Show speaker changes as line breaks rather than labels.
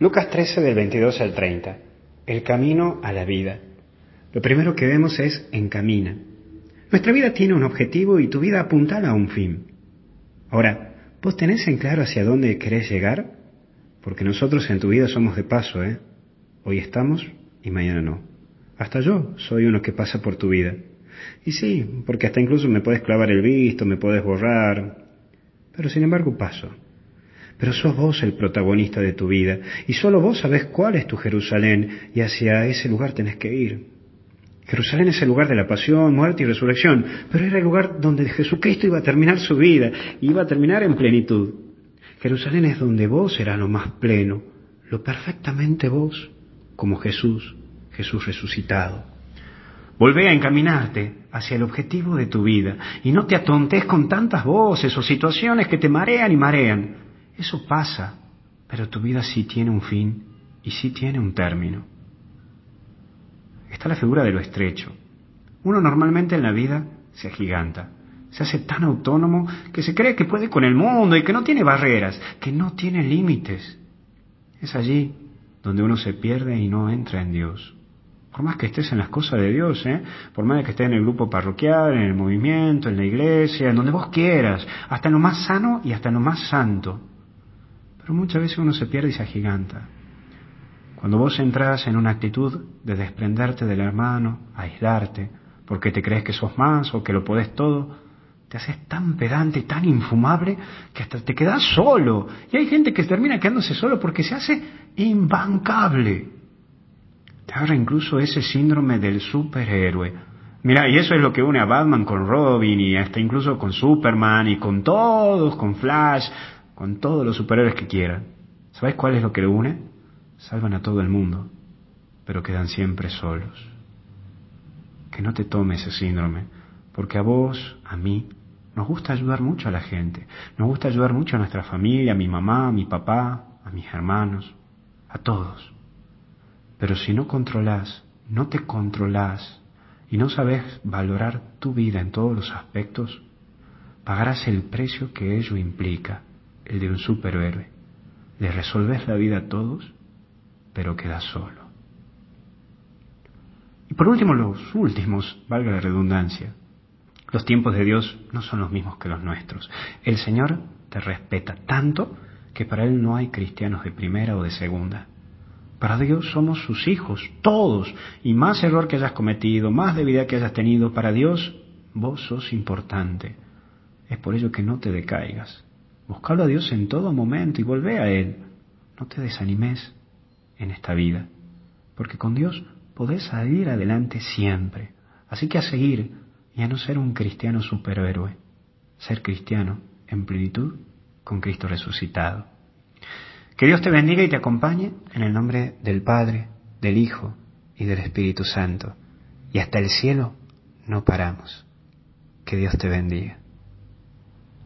Lucas 13 del 22 al 30. El camino a la vida. Lo primero que vemos es encamina. Nuestra vida tiene un objetivo y tu vida apuntala a un fin. Ahora, ¿vos tenés en claro hacia dónde querés llegar? Porque nosotros en tu vida somos de paso, ¿eh? Hoy estamos y mañana no. Hasta yo soy uno que pasa por tu vida. Y sí, porque hasta incluso me puedes clavar el visto, me puedes borrar, pero sin embargo paso. Pero sos vos el protagonista de tu vida y solo vos sabés cuál es tu Jerusalén y hacia ese lugar tenés que ir. Jerusalén es el lugar de la pasión, muerte y resurrección, pero era el lugar donde Jesucristo iba a terminar su vida, iba a terminar en plenitud. Jerusalén es donde vos serás lo más pleno, lo perfectamente vos, como Jesús, Jesús resucitado. Volvé a encaminarte hacia el objetivo de tu vida y no te atontes con tantas voces o situaciones que te marean y marean. Eso pasa, pero tu vida sí tiene un fin y sí tiene un término. Está la figura de lo estrecho. Uno normalmente en la vida se agiganta, se hace tan autónomo que se cree que puede con el mundo y que no tiene barreras, que no tiene límites. Es allí donde uno se pierde y no entra en Dios por más que estés en las cosas de Dios, ¿eh? por más que estés en el grupo parroquial, en el movimiento, en la iglesia, en donde vos quieras, hasta en lo más sano y hasta en lo más santo. Pero muchas veces uno se pierde y se agiganta. Cuando vos entras en una actitud de desprenderte del hermano, aislarte, porque te crees que sos más o que lo podés todo, te haces tan pedante, tan infumable, que hasta te quedas solo. Y hay gente que termina quedándose solo porque se hace imbancable. Te agarra incluso ese síndrome del superhéroe. Mira, y eso es lo que une a Batman con Robin y hasta incluso con Superman y con todos, con Flash, con todos los superhéroes que quieran. ¿Sabes cuál es lo que lo une? Salvan a todo el mundo, pero quedan siempre solos. Que no te tome ese síndrome, porque a vos, a mí, nos gusta ayudar mucho a la gente, nos gusta ayudar mucho a nuestra familia, a mi mamá, a mi papá, a mis hermanos, a todos. Pero si no controlas, no te controlas y no sabes valorar tu vida en todos los aspectos, pagarás el precio que ello implica, el de un superhéroe. Le resolves la vida a todos, pero quedas solo. Y por último, los últimos, valga la redundancia, los tiempos de Dios no son los mismos que los nuestros. El Señor te respeta tanto que para Él no hay cristianos de primera o de segunda. Para Dios somos sus hijos, todos. Y más error que hayas cometido, más debilidad que hayas tenido, para Dios vos sos importante. Es por ello que no te decaigas. Buscalo a Dios en todo momento y volvé a Él. No te desanimes en esta vida, porque con Dios podés salir adelante siempre. Así que a seguir y a no ser un cristiano superhéroe, ser cristiano en plenitud con Cristo resucitado. Que Dios te bendiga y te acompañe en el nombre del Padre, del Hijo y del Espíritu Santo. Y hasta el cielo no paramos. Que Dios te bendiga.